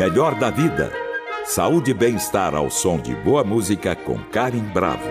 Melhor da vida. Saúde e bem-estar ao som de boa música com Karen Bravo.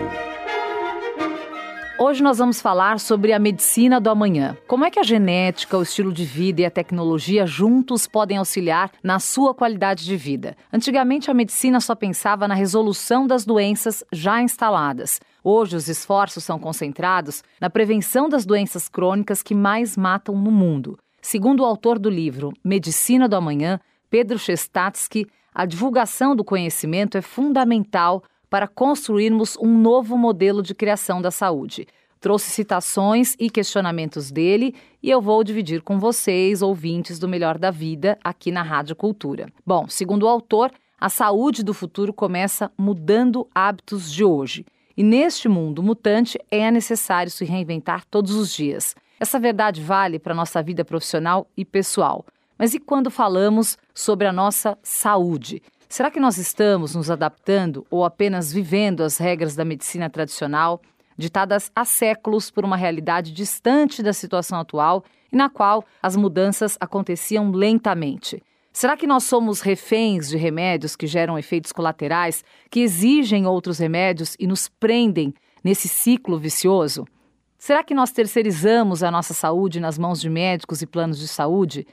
Hoje nós vamos falar sobre a medicina do amanhã. Como é que a genética, o estilo de vida e a tecnologia juntos podem auxiliar na sua qualidade de vida? Antigamente a medicina só pensava na resolução das doenças já instaladas. Hoje os esforços são concentrados na prevenção das doenças crônicas que mais matam no mundo. Segundo o autor do livro Medicina do Amanhã, Pedro Chestatsky, a divulgação do conhecimento é fundamental para construirmos um novo modelo de criação da saúde. Trouxe citações e questionamentos dele e eu vou dividir com vocês, ouvintes do Melhor da Vida, aqui na Rádio Cultura. Bom, segundo o autor, a saúde do futuro começa mudando hábitos de hoje. E neste mundo mutante é necessário se reinventar todos os dias. Essa verdade vale para nossa vida profissional e pessoal. Mas e quando falamos sobre a nossa saúde? Será que nós estamos nos adaptando ou apenas vivendo as regras da medicina tradicional, ditadas há séculos por uma realidade distante da situação atual e na qual as mudanças aconteciam lentamente? Será que nós somos reféns de remédios que geram efeitos colaterais, que exigem outros remédios e nos prendem nesse ciclo vicioso? Será que nós terceirizamos a nossa saúde nas mãos de médicos e planos de saúde?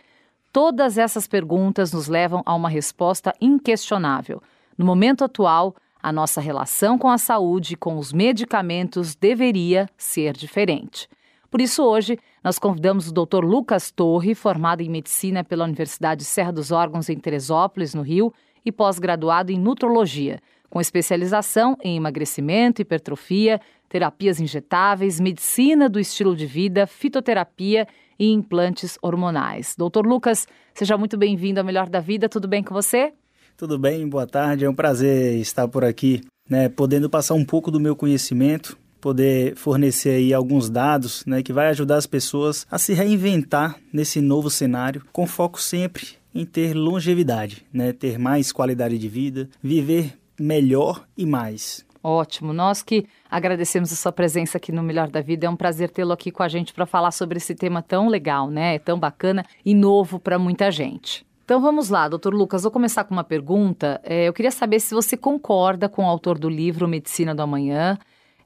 Todas essas perguntas nos levam a uma resposta inquestionável. No momento atual, a nossa relação com a saúde e com os medicamentos deveria ser diferente. Por isso, hoje, nós convidamos o Dr. Lucas Torre, formado em medicina pela Universidade Serra dos Órgãos em Teresópolis, no Rio, e pós-graduado em nutrologia, com especialização em emagrecimento, hipertrofia, terapias injetáveis, medicina do estilo de vida, fitoterapia e implantes hormonais. Doutor Lucas, seja muito bem-vindo ao Melhor da Vida, tudo bem com você? Tudo bem, boa tarde, é um prazer estar por aqui, né, podendo passar um pouco do meu conhecimento, poder fornecer aí alguns dados, né, que vai ajudar as pessoas a se reinventar nesse novo cenário, com foco sempre em ter longevidade, né, ter mais qualidade de vida, viver melhor e mais. Ótimo. Nós que agradecemos a sua presença aqui no Melhor da Vida. É um prazer tê-lo aqui com a gente para falar sobre esse tema tão legal, né? Tão bacana e novo para muita gente. Então vamos lá, doutor Lucas, vou começar com uma pergunta. É, eu queria saber se você concorda com o autor do livro Medicina do Amanhã,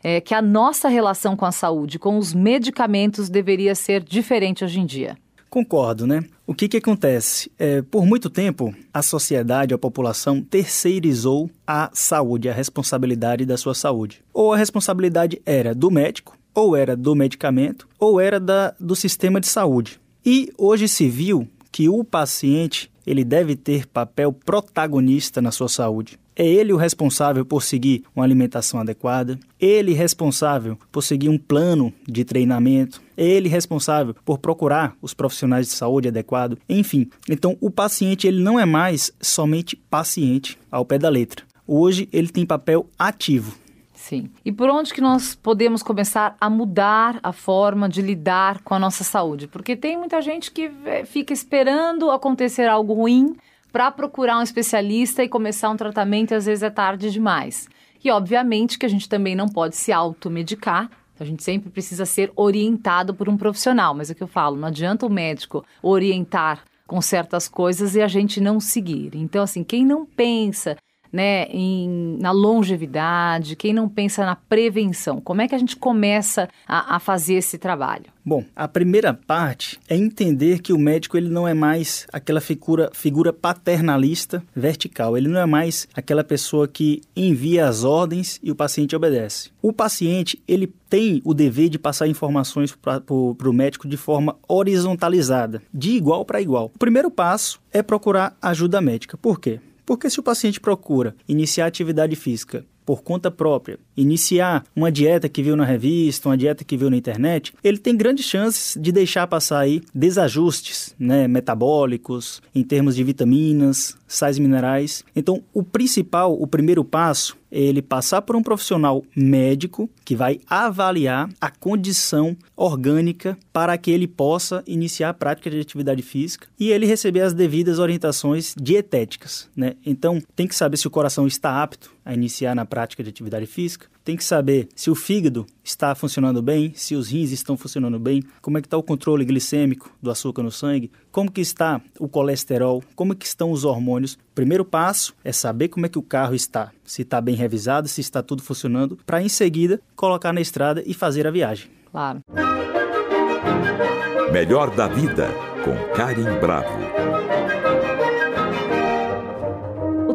é, que a nossa relação com a saúde, com os medicamentos, deveria ser diferente hoje em dia. Concordo, né? O que, que acontece? É, por muito tempo, a sociedade, a população terceirizou a saúde, a responsabilidade da sua saúde. Ou a responsabilidade era do médico, ou era do medicamento, ou era da, do sistema de saúde. E hoje se viu que o paciente ele deve ter papel protagonista na sua saúde. É ele o responsável por seguir uma alimentação adequada, ele responsável por seguir um plano de treinamento, é ele responsável por procurar os profissionais de saúde adequados, enfim. Então, o paciente ele não é mais somente paciente ao pé da letra. Hoje ele tem papel ativo. Sim. E por onde que nós podemos começar a mudar a forma de lidar com a nossa saúde? Porque tem muita gente que eh, fica esperando acontecer algo ruim para procurar um especialista e começar um tratamento às vezes é tarde demais. E obviamente que a gente também não pode se automedicar, a gente sempre precisa ser orientado por um profissional, mas é o que eu falo, não adianta o médico orientar com certas coisas e a gente não seguir. Então, assim, quem não pensa né, em, na longevidade, quem não pensa na prevenção? Como é que a gente começa a, a, fazer esse trabalho? Bom, a primeira parte é entender que o médico ele não é mais aquela figura, figura paternalista vertical. Ele não é mais aquela pessoa que envia as ordens e o paciente obedece. O paciente ele tem o dever de passar informações para o médico de forma horizontalizada, de igual para igual. O primeiro passo é procurar ajuda médica. Por quê? Porque se o paciente procura iniciar atividade física por conta própria, iniciar uma dieta que viu na revista, uma dieta que viu na internet, ele tem grandes chances de deixar passar aí desajustes né, metabólicos, em termos de vitaminas, sais minerais. Então, o principal, o primeiro passo ele passar por um profissional médico que vai avaliar a condição orgânica para que ele possa iniciar a prática de atividade física e ele receber as devidas orientações dietéticas, né? Então, tem que saber se o coração está apto a iniciar na prática de atividade física, tem que saber se o fígado está funcionando bem, se os rins estão funcionando bem, como é que está o controle glicêmico do açúcar no sangue, como que está o colesterol, como que estão os hormônios. O primeiro passo é saber como é que o carro está, se está bem revisado, se está tudo funcionando, para em seguida colocar na estrada e fazer a viagem. Claro. Melhor da vida com Karim Bravo.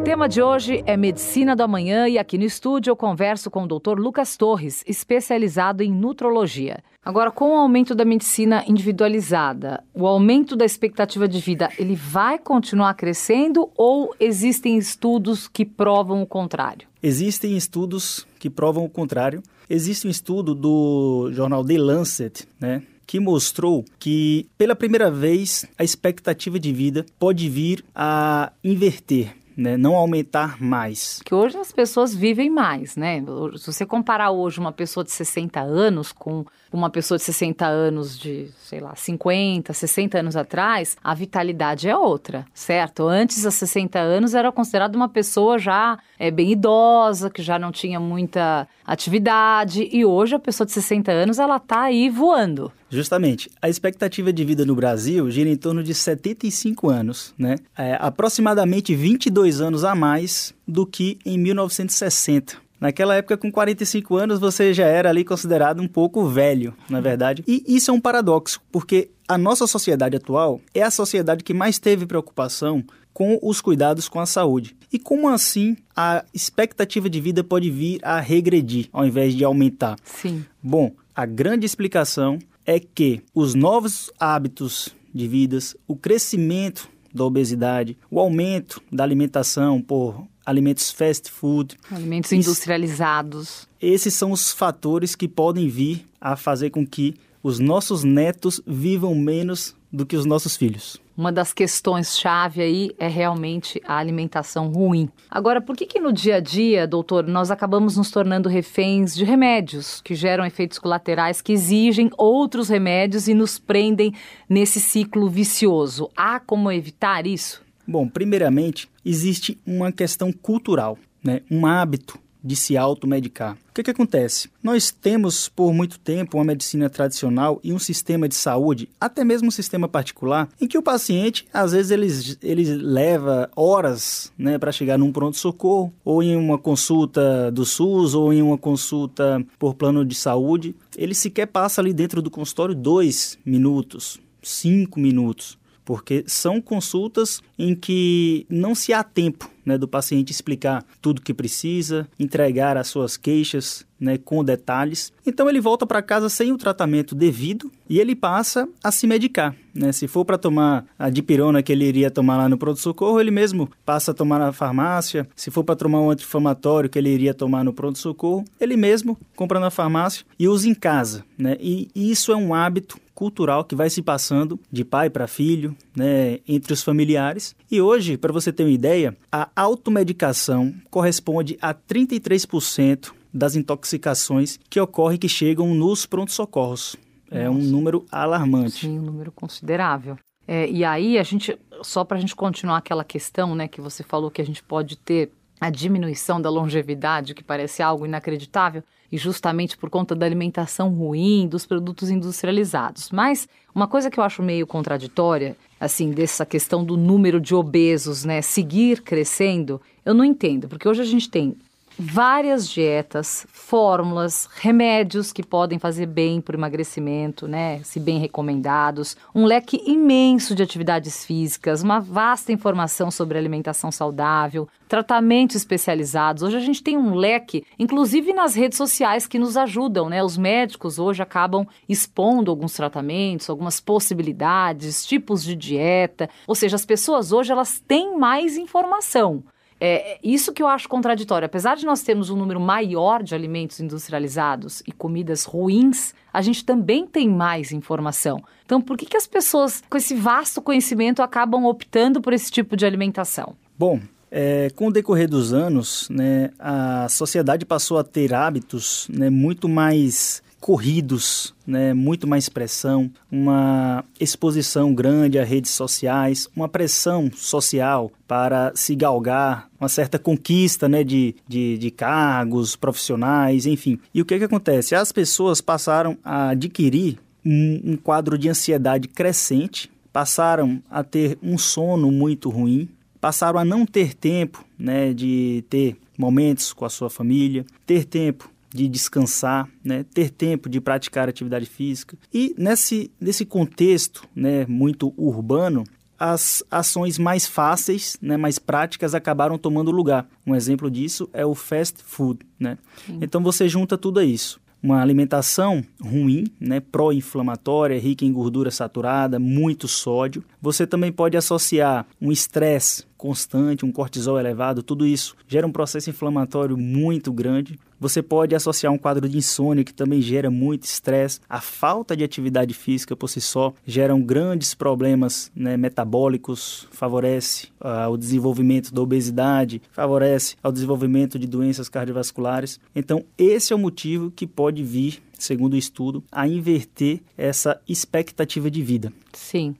Tema de hoje é Medicina do Amanhã e aqui no estúdio eu converso com o Dr. Lucas Torres, especializado em nutrologia. Agora, com o aumento da medicina individualizada, o aumento da expectativa de vida, ele vai continuar crescendo ou existem estudos que provam o contrário? Existem estudos que provam o contrário. Existe um estudo do jornal The Lancet, né, que mostrou que pela primeira vez a expectativa de vida pode vir a inverter né? não aumentar mais. Que hoje as pessoas vivem mais, né? Se você comparar hoje uma pessoa de 60 anos com uma pessoa de 60 anos de, sei lá, 50, 60 anos atrás, a vitalidade é outra, certo? Antes, aos 60 anos, era considerada uma pessoa já é, bem idosa, que já não tinha muita atividade, e hoje a pessoa de 60 anos, ela tá aí voando. Justamente. A expectativa de vida no Brasil gira em torno de 75 anos, né? É, aproximadamente 22 anos a mais do que em 1960. Naquela época, com 45 anos, você já era ali considerado um pouco velho, na é verdade. E isso é um paradoxo, porque a nossa sociedade atual é a sociedade que mais teve preocupação com os cuidados com a saúde. E como assim a expectativa de vida pode vir a regredir ao invés de aumentar? Sim. Bom, a grande explicação é que os novos hábitos de vidas, o crescimento da obesidade, o aumento da alimentação por alimentos fast food. Alimentos industrializados. Esses são os fatores que podem vir a fazer com que os nossos netos vivam menos do que os nossos filhos. Uma das questões chave aí é realmente a alimentação ruim. Agora, por que que no dia a dia, doutor, nós acabamos nos tornando reféns de remédios que geram efeitos colaterais que exigem outros remédios e nos prendem nesse ciclo vicioso? Há como evitar isso? Bom, primeiramente, existe uma questão cultural, né? um hábito de se automedicar. O que, que acontece? Nós temos por muito tempo uma medicina tradicional e um sistema de saúde, até mesmo um sistema particular, em que o paciente, às vezes, ele, ele leva horas né, para chegar num pronto-socorro, ou em uma consulta do SUS, ou em uma consulta por plano de saúde. Ele sequer passa ali dentro do consultório dois minutos, cinco minutos porque são consultas em que não se há tempo né, do paciente explicar tudo que precisa, entregar as suas queixas né, com detalhes. Então ele volta para casa sem o tratamento devido e ele passa a se medicar. Né? Se for para tomar a dipirona que ele iria tomar lá no pronto-socorro, ele mesmo passa a tomar na farmácia. Se for para tomar um anti-inflamatório que ele iria tomar no pronto-socorro, ele mesmo compra na farmácia e usa em casa. Né? E isso é um hábito cultural que vai se passando de pai para filho, né, entre os familiares. E hoje, para você ter uma ideia, a automedicação corresponde a 33% das intoxicações que ocorrem que chegam nos prontos-socorros. É um número alarmante. Sim, um número considerável. É, e aí, a gente, só para a gente continuar aquela questão, né, que você falou que a gente pode ter a diminuição da longevidade, que parece algo inacreditável, e justamente por conta da alimentação ruim, dos produtos industrializados. Mas uma coisa que eu acho meio contraditória, assim, dessa questão do número de obesos, né, seguir crescendo, eu não entendo, porque hoje a gente tem várias dietas, fórmulas, remédios que podem fazer bem para o emagrecimento, né? Se bem recomendados, um leque imenso de atividades físicas, uma vasta informação sobre alimentação saudável, tratamentos especializados. Hoje a gente tem um leque, inclusive nas redes sociais, que nos ajudam, né? Os médicos hoje acabam expondo alguns tratamentos, algumas possibilidades, tipos de dieta. Ou seja, as pessoas hoje elas têm mais informação. É isso que eu acho contraditório. Apesar de nós termos um número maior de alimentos industrializados e comidas ruins, a gente também tem mais informação. Então, por que, que as pessoas com esse vasto conhecimento acabam optando por esse tipo de alimentação? Bom, É, com o decorrer dos anos, né, a sociedade passou a ter hábitos né, muito mais corridos, né, muito mais pressão, uma exposição grande a redes sociais, uma pressão social para se galgar, uma certa conquista né, de, de, de cargos profissionais, enfim. E o que, que acontece? As pessoas passaram a adquirir um, um quadro de ansiedade crescente, passaram a ter um sono muito ruim, passaram a não ter tempo né, de ter momentos com a sua família, ter tempo de descansar, né, ter tempo de praticar atividade física. E nesse, nesse contexto né, muito urbano, as ações mais fáceis, né, mais práticas acabaram tomando lugar. Um exemplo disso é o fast food. Né? Então você junta tudo isso uma alimentação ruim, né, pró-inflamatória, rica em gordura saturada, muito sódio. Você também pode associar um estresse constante, um cortisol elevado, tudo isso gera um processo inflamatório muito grande. Você pode associar um quadro de insônia que também gera muito estresse. A falta de atividade física por si só geram grandes problemas né, metabólicos, favorece uh, o desenvolvimento da obesidade, favorece ao desenvolvimento de doenças cardiovasculares. Então, esse é o motivo que pode vir, segundo o estudo, a inverter essa expectativa de vida. Sim.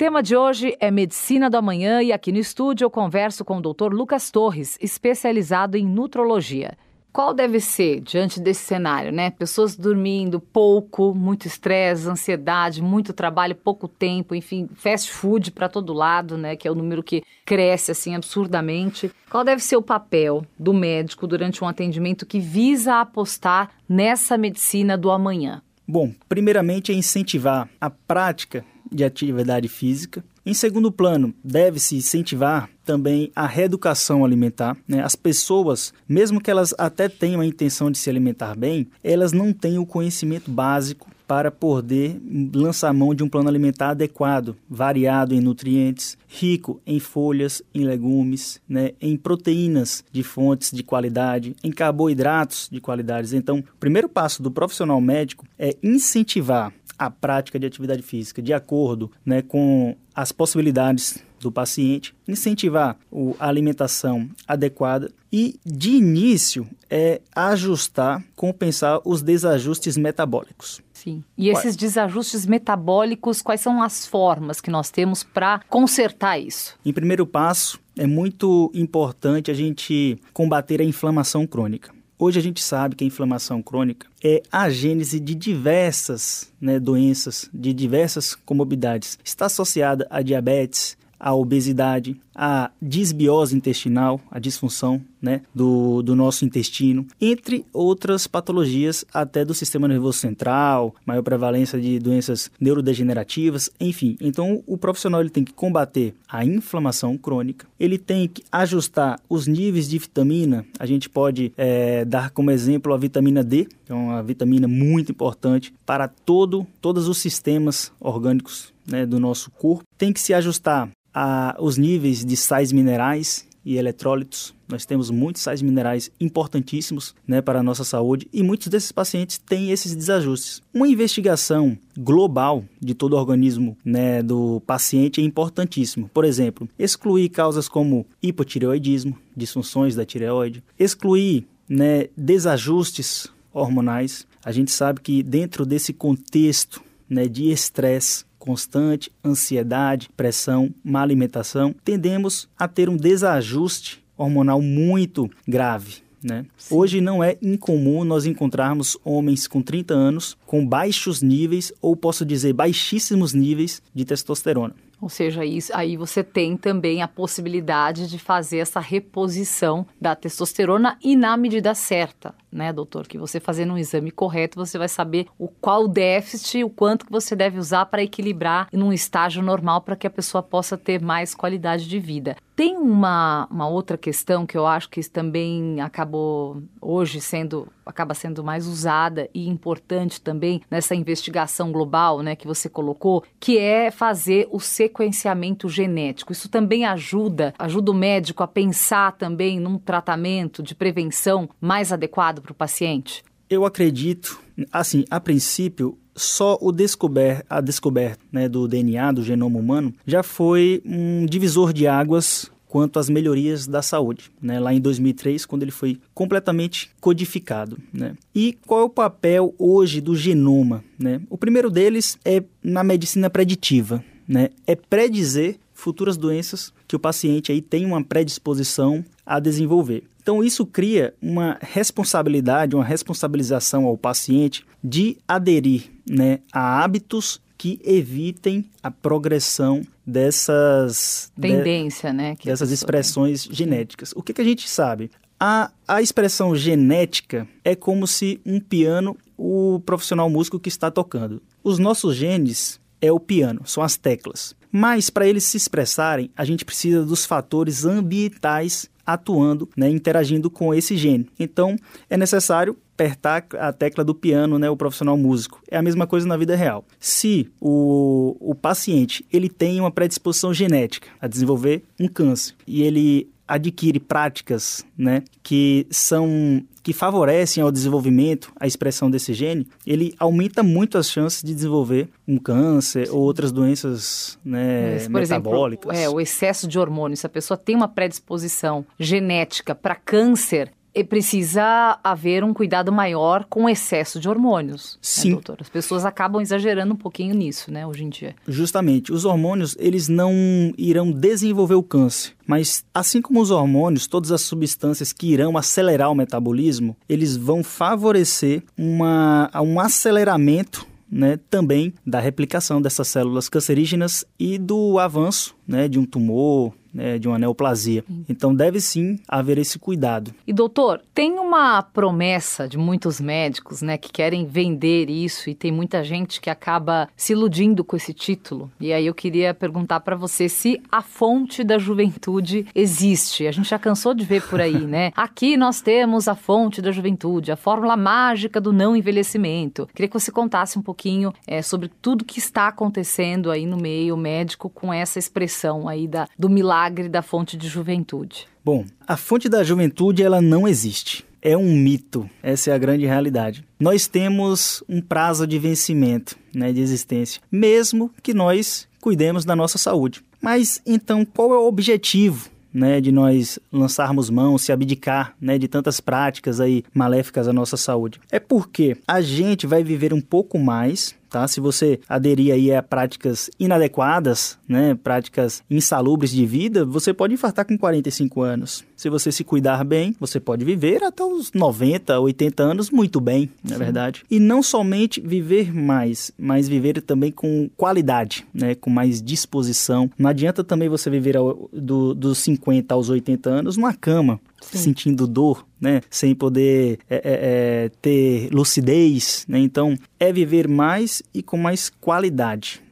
Tema de hoje é Medicina do Amanhã e aqui no estúdio eu converso com o Dr. Lucas Torres, especializado em nutrologia. Qual deve ser, diante desse cenário, né? Pessoas dormindo pouco, muito estresse, ansiedade, muito trabalho, pouco tempo, enfim, fast food para todo lado, né? Que é o número que cresce assim absurdamente. Qual deve ser o papel do médico durante um atendimento que visa apostar nessa medicina do amanhã? Bom, primeiramente é incentivar a prática de atividade física. Em segundo plano, deve-se incentivar também a reeducação alimentar. Né? As pessoas, mesmo que elas até tenham a intenção de se alimentar bem, elas não têm o conhecimento básico para poder lançar mão de um plano alimentar adequado, variado em nutrientes, rico em folhas, em legumes, né, em proteínas de fontes de qualidade, em carboidratos de qualidades. Então, o primeiro passo do profissional médico é incentivar a prática de atividade física de acordo né, com as possibilidades do paciente, incentivar a alimentação adequada e, de início, é ajustar, compensar os desajustes metabólicos. Sim. E esses desajustes metabólicos, quais são as formas que nós temos para consertar isso? Em primeiro passo, é muito importante a gente combater a inflamação crônica. Hoje a gente sabe que a inflamação crônica é a gênese de diversas né, doenças, de diversas comorbidades. Está associada a diabetes, a obesidade, a disbiose intestinal, a disfunção né, do, do nosso intestino, entre outras patologias até do sistema nervoso central, maior prevalência de doenças neurodegenerativas, enfim. Então, o profissional ele tem que combater a inflamação crônica, ele tem que ajustar os níveis de vitamina. A gente pode é, dar como exemplo a vitamina D, que é uma vitamina muito importante para todo, todos os sistemas orgânicos né, do nosso corpo. Tem que se ajustar a, os níveis de sais minerais e eletrólitos. Nós temos muitos sais minerais importantíssimos né, para a nossa saúde e muitos desses pacientes têm esses desajustes. Uma investigação global de todo o organismo né, do paciente é importantíssimo. Por exemplo, excluir causas como hipotireoidismo, disfunções da tireoide, excluir né, desajustes hormonais. A gente sabe que dentro desse contexto né, de estresse, constante, ansiedade, pressão, má alimentação, tendemos a ter um desajuste hormonal muito grave. Né? Hoje não é incomum nós encontrarmos homens com 30 anos com baixos níveis, ou posso dizer baixíssimos níveis de testosterona. Ou seja, isso, aí você tem também a possibilidade de fazer essa reposição da testosterona e na medida certa, né, doutor? Que você fazendo um exame correto, você vai saber o qual déficit, o quanto que você deve usar para equilibrar num estágio normal para que a pessoa possa ter mais qualidade de vida. Tem uma, uma outra questão que eu acho que também acabou hoje sendo acaba sendo mais usada e importante também nessa investigação global, né, que você colocou, que é fazer o sequenciamento genético. Isso também ajuda, ajuda o médico a pensar também num tratamento de prevenção mais adequado para o paciente? Eu acredito, assim, a princípio, só o descober, a descoberta né, do DNA, do genoma humano, já foi um divisor de águas quanto às melhorias da saúde, né, lá em 2003, quando ele foi completamente codificado. Né. E qual é o papel hoje do genoma? Né? O primeiro deles é na medicina preditiva, né, é predizer futuras doenças que o paciente aí tem uma predisposição a desenvolver. Então isso cria uma responsabilidade, uma responsabilização ao paciente de aderir né, a hábitos que evitem a progressão dessas tendência, de, né? dessas expressões tem. genéticas. O que, que a gente sabe? A, a expressão genética é como se um piano, o profissional músico que está tocando. Os nossos genes é o piano, são as teclas. Mas para eles se expressarem, a gente precisa dos fatores ambientais atuando, né, interagindo com esse gene. Então, é necessário apertar a tecla do piano, né, o profissional músico. É a mesma coisa na vida real. Se o, o paciente ele tem uma predisposição genética a desenvolver um câncer e ele adquire práticas né, que são que favorecem ao desenvolvimento, a expressão desse gene, ele aumenta muito as chances de desenvolver um câncer Sim. ou outras doenças né, Mas, por metabólicas. Exemplo, é, o excesso de hormônios. Se a pessoa tem uma predisposição genética para câncer, precisa haver um cuidado maior com o excesso de hormônios. Né, Sim. Né, doutor? As pessoas acabam exagerando um pouquinho nisso, né, hoje em dia. Justamente. Os hormônios, eles não irão desenvolver o câncer. Mas, assim como os hormônios, todas as substâncias que irão acelerar o metabolismo, eles vão favorecer uma, um aceleramento né, também da replicação dessas células cancerígenas e do avanço né, de um tumor, né, de uma neoplasia. Então deve sim haver esse cuidado. E doutor, tem uma promessa de muitos médicos, né, que querem vender isso e tem muita gente que acaba se iludindo com esse título. E aí eu queria perguntar para você se a fonte da juventude existe. A gente já cansou de ver por aí, né? Aqui nós temos a fonte da juventude, a fórmula mágica do não envelhecimento. Queria que você contasse um pouquinho é, sobre tudo que está acontecendo aí no meio médico com essa expressão aí da, do milagre da fonte de juventude? Bom, a fonte da juventude ela não existe. É um mito, essa é a grande realidade. Nós temos um prazo de vencimento, né, de existência, mesmo que nós cuidemos da nossa saúde. Mas então, qual é o objetivo né, de nós lançarmos mão, se abdicar, né, de tantas práticas aí maléficas à nossa saúde. É porque a gente vai viver um pouco mais, tá? Se você aderir aí a práticas inadequadas, né, práticas insalubres de vida, você pode infartar com 45 anos. Se você se cuidar bem, você pode viver até os 90, 80 anos muito bem, na é verdade. E não somente viver mais, mas viver também com qualidade, né, com mais disposição. Não adianta também você viver ao, do, dos 50 aos 80 anos numa cama, Sim. sentindo dor, né? Sem poder é, é, é, ter lucidez, né? Então, é viver mais e com mais qualidade.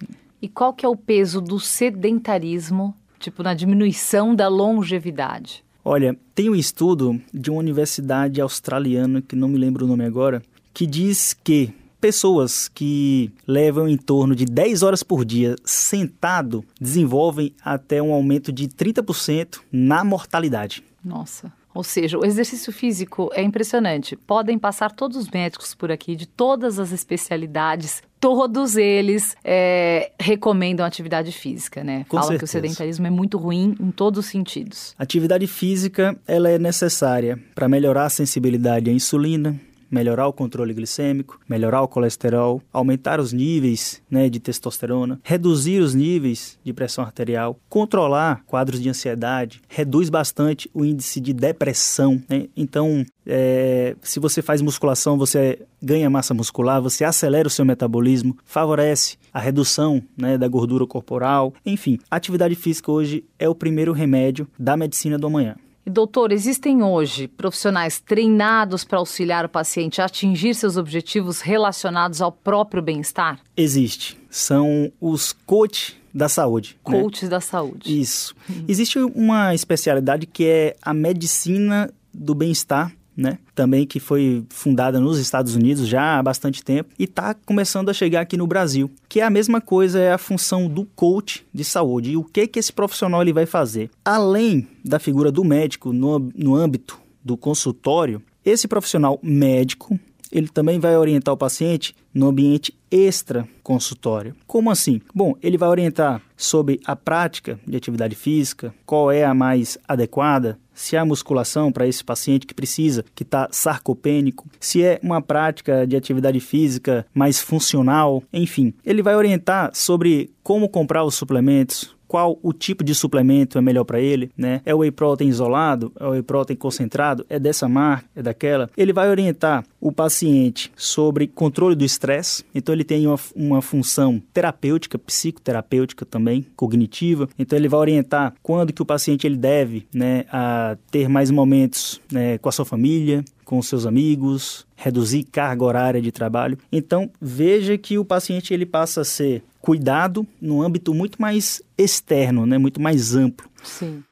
E qual que é o peso do sedentarismo, tipo, na diminuição da longevidade? Olha, tem um estudo de uma universidade australiana, que não me lembro o nome agora, que diz que pessoas que levam em torno de 10 horas por dia sentado desenvolvem até um aumento de 30% na mortalidade. Nossa. Ou seja, o exercício físico é impressionante. Podem passar todos os médicos por aqui, de todas as especialidades, todos eles é, recomendam atividade física, né? Com Falam certeza. que o sedentarismo é muito ruim em todos os sentidos. Atividade física, ela é necessária para melhorar a sensibilidade à insulina, melhorar o controle glicêmico, melhorar o colesterol, aumentar os níveis né, de testosterona, reduzir os níveis de pressão arterial, controlar quadros de ansiedade, reduz bastante o índice de depressão. Né? Então, é, se você faz musculação, você ganha massa muscular, você acelera o seu metabolismo, favorece a redução né, da gordura corporal. Enfim, atividade física hoje é o primeiro remédio da medicina do amanhã. Doutor, existem hoje profissionais treinados para auxiliar o paciente a atingir seus objetivos relacionados ao próprio bem-estar? Existe. São os coach da saúde. Né? Coaches né? da saúde. Isso. Uhum. Existe uma especialidade que é a medicina do bem-estar né? Também que foi fundada nos Estados Unidos já há bastante tempo e está começando a chegar aqui no Brasil. Que é a mesma coisa, é a função do coach de saúde. E o que que esse profissional ele vai fazer? Além da figura do médico no, no âmbito do consultório, esse profissional médico ele também vai orientar o paciente no ambiente extra consultório. Como assim? Bom, ele vai orientar sobre a prática de atividade física, qual é a mais adequada, se há musculação para esse paciente que precisa, que está sarcopênico, se é uma prática de atividade física mais funcional, enfim. Ele vai orientar sobre como comprar os suplementos, qual o tipo de suplemento é melhor para ele, né? É o whey protein isolado, é o whey protein concentrado, é dessa marca, é daquela. Ele vai orientar o paciente sobre controle do estresse, então ele tem uma, uma função terapêutica, psicoterapêutica também, cognitiva. Então ele vai orientar quando que o paciente ele deve, né, a ter mais momentos né, com a sua família, com seus amigos, reduzir carga horária de trabalho. Então, veja que o paciente ele passa a ser cuidado no âmbito muito mais externo, né, muito mais amplo. Sim.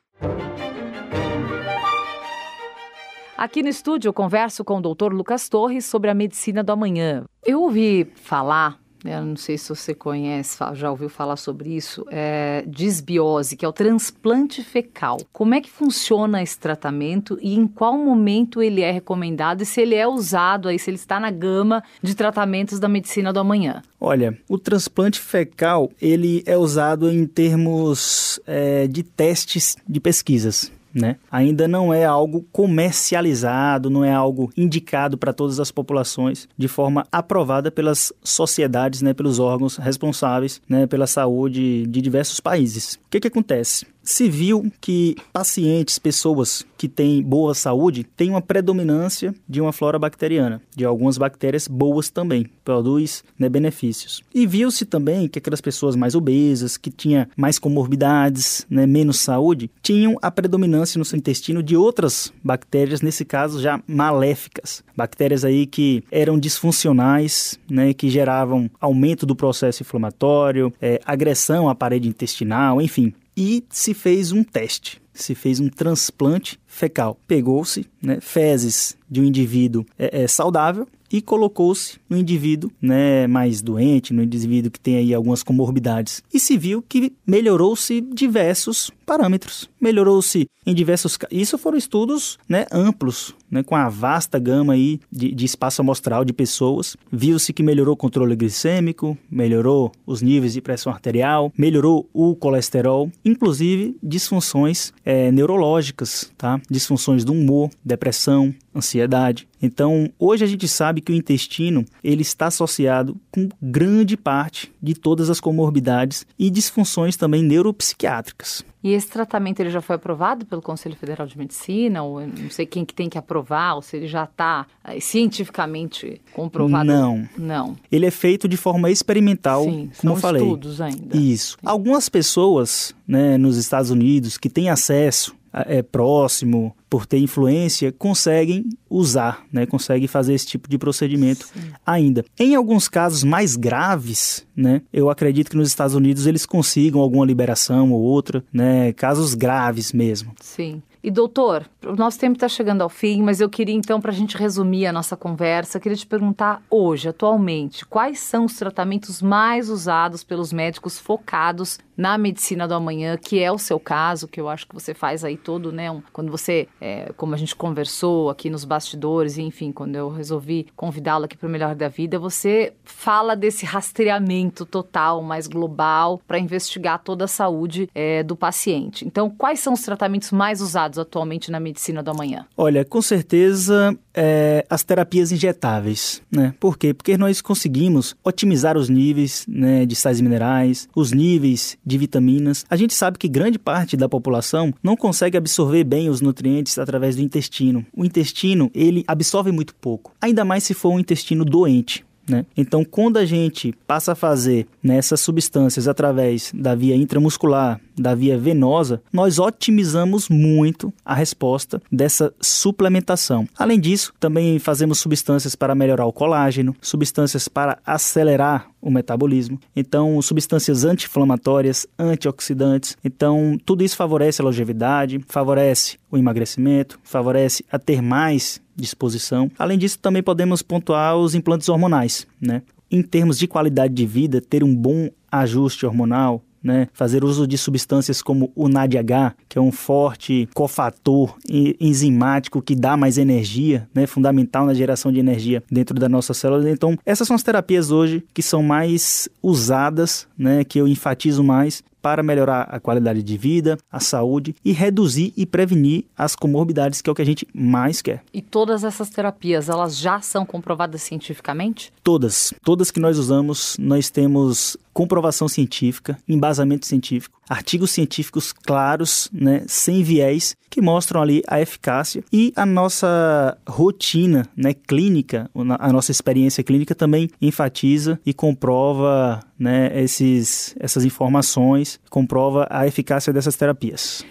Aqui no estúdio eu converso com o Dr. Lucas Torres sobre a medicina do amanhã. Eu ouvi falar eu não sei se você conhece, já ouviu falar sobre isso, é disbiose, que é o transplante fecal. Como é que funciona esse tratamento e em qual momento ele é recomendado e se ele é usado aí, se ele está na gama de tratamentos da medicina do amanhã? Olha, o transplante fecal, ele é usado em termos é, de testes de pesquisas né? Ainda não é algo comercializado, não é algo indicado para todas as populações de forma aprovada pelas sociedades, né, pelos órgãos responsáveis, né, pela saúde de diversos países. O que que acontece? Se viu que pacientes, pessoas que têm boa saúde, têm uma predominância de uma flora bacteriana, de algumas bactérias boas também, produz né, benefícios. E viu-se também que aquelas pessoas mais obesas, que tinham mais comorbidades, né, menos saúde, tinham a predominância no seu intestino de outras bactérias, nesse caso já maléficas, bactérias aí que eram disfuncionais, né, que geravam aumento do processo inflamatório, é, agressão à parede intestinal, enfim, e se fez um teste, se fez um transplante fecal. Pegou-se né, fezes de um indivíduo é, é, saudável e colocou-se no indivíduo né, mais doente, no indivíduo que tem aí algumas comorbidades. E se viu que melhorou-se diversos parâmetros. Melhorou-se em diversos... Isso foram estudos né, amplos, né, com a vasta gama aí de, de espaço amostral de pessoas. Viu-se que melhorou o controle glicêmico, melhorou os níveis de pressão arterial, melhorou o colesterol, inclusive disfunções é, neurológicas, tá? disfunções do humor, depressão, ansiedade. Então, hoje a gente sabe que o intestino ele está associado com grande parte de todas as comorbidades e disfunções também neuropsiquiátricas. E esse tratamento ele já foi aprovado pelo Conselho Federal de Medicina, ou não sei quem que tem que aprovar, ou se ele já está é, cientificamente comprovado? Não. Não. Ele é feito de forma experimental, Sim, como eu falei. estudos ainda. Isso. Sim. Algumas pessoas, né, nos Estados Unidos que têm acesso é, próximo, por ter influência, conseguem usar, né? conseguem fazer esse tipo de procedimento Sim. ainda. Em alguns casos mais graves, né? eu acredito que nos Estados Unidos eles consigam alguma liberação ou outra, né? casos graves mesmo. Sim. E doutor, o nosso tempo está chegando ao fim, mas eu queria então, para a gente resumir a nossa conversa, queria te perguntar hoje, atualmente, quais são os tratamentos mais usados pelos médicos focados na medicina do amanhã, que é o seu caso, que eu acho que você faz aí todo, né? Um, quando você, é, como a gente conversou aqui nos bastidores, enfim, quando eu resolvi convidá-lo aqui para o Melhor da Vida, você fala desse rastreamento total, mais global, para investigar toda a saúde é, do paciente. Então, quais são os tratamentos mais usados? Usados atualmente na medicina do amanhã? Olha, com certeza é, as terapias injetáveis, né? Por quê? Porque nós conseguimos otimizar os níveis né, de sais minerais, os níveis de vitaminas. A gente sabe que grande parte da população não consegue absorver bem os nutrientes através do intestino. O intestino, ele absorve muito pouco, ainda mais se for um intestino doente. Né? Então, quando a gente passa a fazer nessas substâncias através da via intramuscular, da via venosa, nós otimizamos muito a resposta dessa suplementação. Além disso, também fazemos substâncias para melhorar o colágeno, substâncias para acelerar o metabolismo. Então, substâncias anti-inflamatórias, antioxidantes. Então, tudo isso favorece a longevidade, favorece o emagrecimento, favorece a ter mais disposição. Além disso, também podemos pontuar os implantes hormonais, né? Em termos de qualidade de vida, ter um bom ajuste hormonal, né, fazer uso de substâncias como o NADH, que é um forte cofator enzimático que dá mais energia, né, fundamental na geração de energia dentro da nossa célula. Então, essas são as terapias hoje que são mais usadas, né, que eu enfatizo mais para melhorar a qualidade de vida, a saúde e reduzir e prevenir as comorbidades, que é o que a gente mais quer. E todas essas terapias, elas já são comprovadas cientificamente? Todas. Todas que nós usamos, nós temos comprovação científica, embasamento científico, artigos científicos claros, né, sem viés, que mostram ali a eficácia e a nossa rotina, né, clínica, a nossa experiência clínica também enfatiza e comprova, né, esses, essas informações, comprova a eficácia dessas terapias.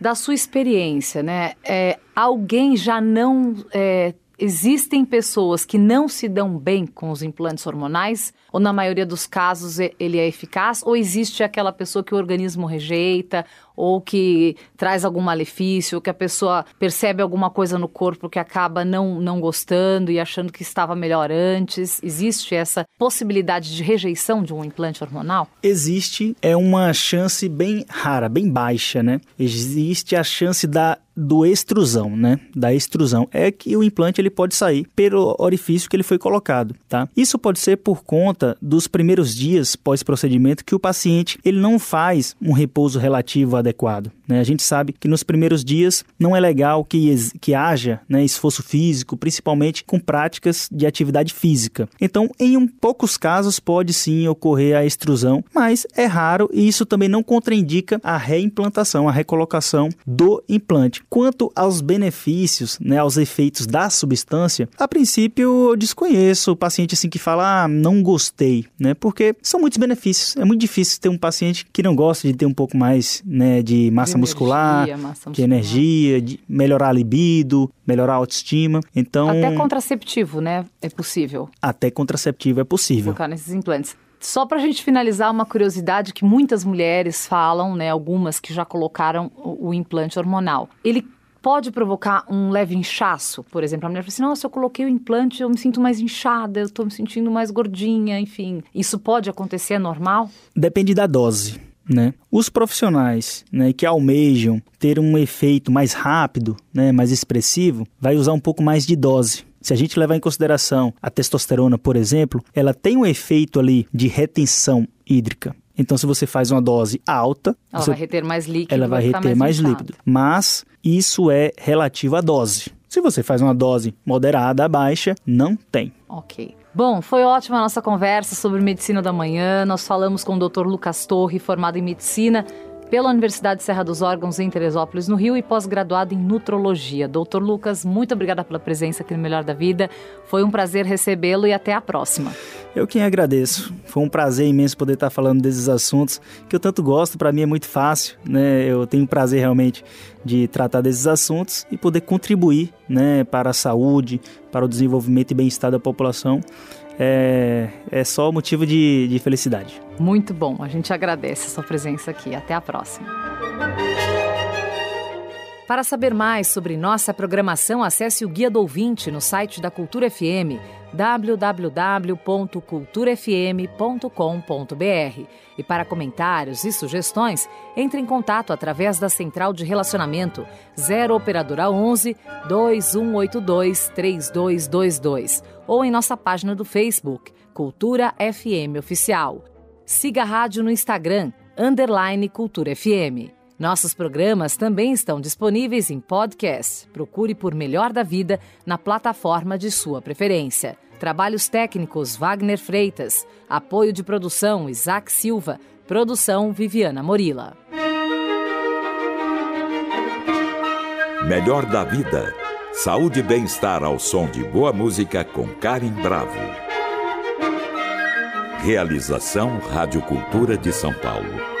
Da sua experiência, né, é, alguém já não é, Existem pessoas que não se dão bem com os implantes hormonais, ou na maioria dos casos ele é eficaz, ou existe aquela pessoa que o organismo rejeita, ou que traz algum malefício, ou que a pessoa percebe alguma coisa no corpo que acaba não, não gostando e achando que estava melhor antes? Existe essa possibilidade de rejeição de um implante hormonal? Existe, é uma chance bem rara, bem baixa, né? Existe a chance da do extrusão, né? Da extrusão é que o implante ele pode sair pelo orifício que ele foi colocado, tá? Isso pode ser por conta dos primeiros dias pós procedimento que o paciente ele não faz um repouso relativo adequado. Né? A gente sabe que nos primeiros dias não é legal que, que haja né, esforço físico, principalmente com práticas de atividade física. Então, em um poucos casos, pode sim ocorrer a extrusão, mas é raro e isso também não contraindica a reimplantação, a recolocação do implante. Quanto aos benefícios, né, aos efeitos da substância, a princípio eu desconheço o paciente assim que fala, ah, não gostei, né? Porque são muitos benefícios. É muito difícil ter um paciente que não gosta de ter um pouco mais né, de massa massa muscular, massa de energia, de melhorar a libido, melhorar a autoestima. Então, até contraceptivo, né? É possível. Até contraceptivo é possível. Colocar nesses implantes. Só para a gente finalizar, uma curiosidade que muitas mulheres falam, né? Algumas que já colocaram o, o implante hormonal. Ele pode provocar um leve inchaço, por exemplo. A mulher fala assim: nossa, eu coloquei o implante, eu me sinto mais inchada, eu estou me sentindo mais gordinha, enfim. Isso pode acontecer, é normal? Depende da dose. Né? Os profissionais né, que almejam ter um efeito mais rápido, né, mais expressivo, vai usar um pouco mais de dose. Se a gente levar em consideração a testosterona, por exemplo, ela tem um efeito ali de retenção hídrica. Então, se você faz uma dose alta, ela você... vai reter mais líquido. Ela vai, reter mais, mais líquido. Mas isso é relativo à dose. Se você faz uma dose moderada, baixa, não tem. Ok. Bom, foi ótima a nossa conversa sobre medicina da manhã. Nós falamos com o Dr. Lucas Torre, formado em medicina pela Universidade Serra dos Órgãos em Teresópolis, no Rio, e pós-graduado em nutrologia. Doutor Lucas, muito obrigada pela presença aqui no Melhor da Vida. Foi um prazer recebê-lo e até a próxima. Eu quem agradeço. Foi um prazer imenso poder estar falando desses assuntos que eu tanto gosto. Para mim é muito fácil, né? Eu tenho prazer realmente de tratar desses assuntos e poder contribuir, né, para a saúde, para o desenvolvimento e bem-estar da população é, é só motivo de, de felicidade. Muito bom, a gente agradece a sua presença aqui. Até a próxima. Para saber mais sobre nossa programação, acesse o Guia do Ouvinte no site da Cultura FM www.culturafm.com.br. E para comentários e sugestões, entre em contato através da central de relacionamento 0 operadora 11 2182 3222 ou em nossa página do Facebook Cultura FM Oficial. Siga a rádio no Instagram underline Cultura FM. Nossos programas também estão disponíveis em podcast. Procure por Melhor da Vida na plataforma de sua preferência. Trabalhos técnicos Wagner Freitas. Apoio de produção Isaac Silva. Produção Viviana Morila. Melhor da Vida. Saúde e bem-estar ao som de boa música com Karen Bravo. Realização Rádio Cultura de São Paulo.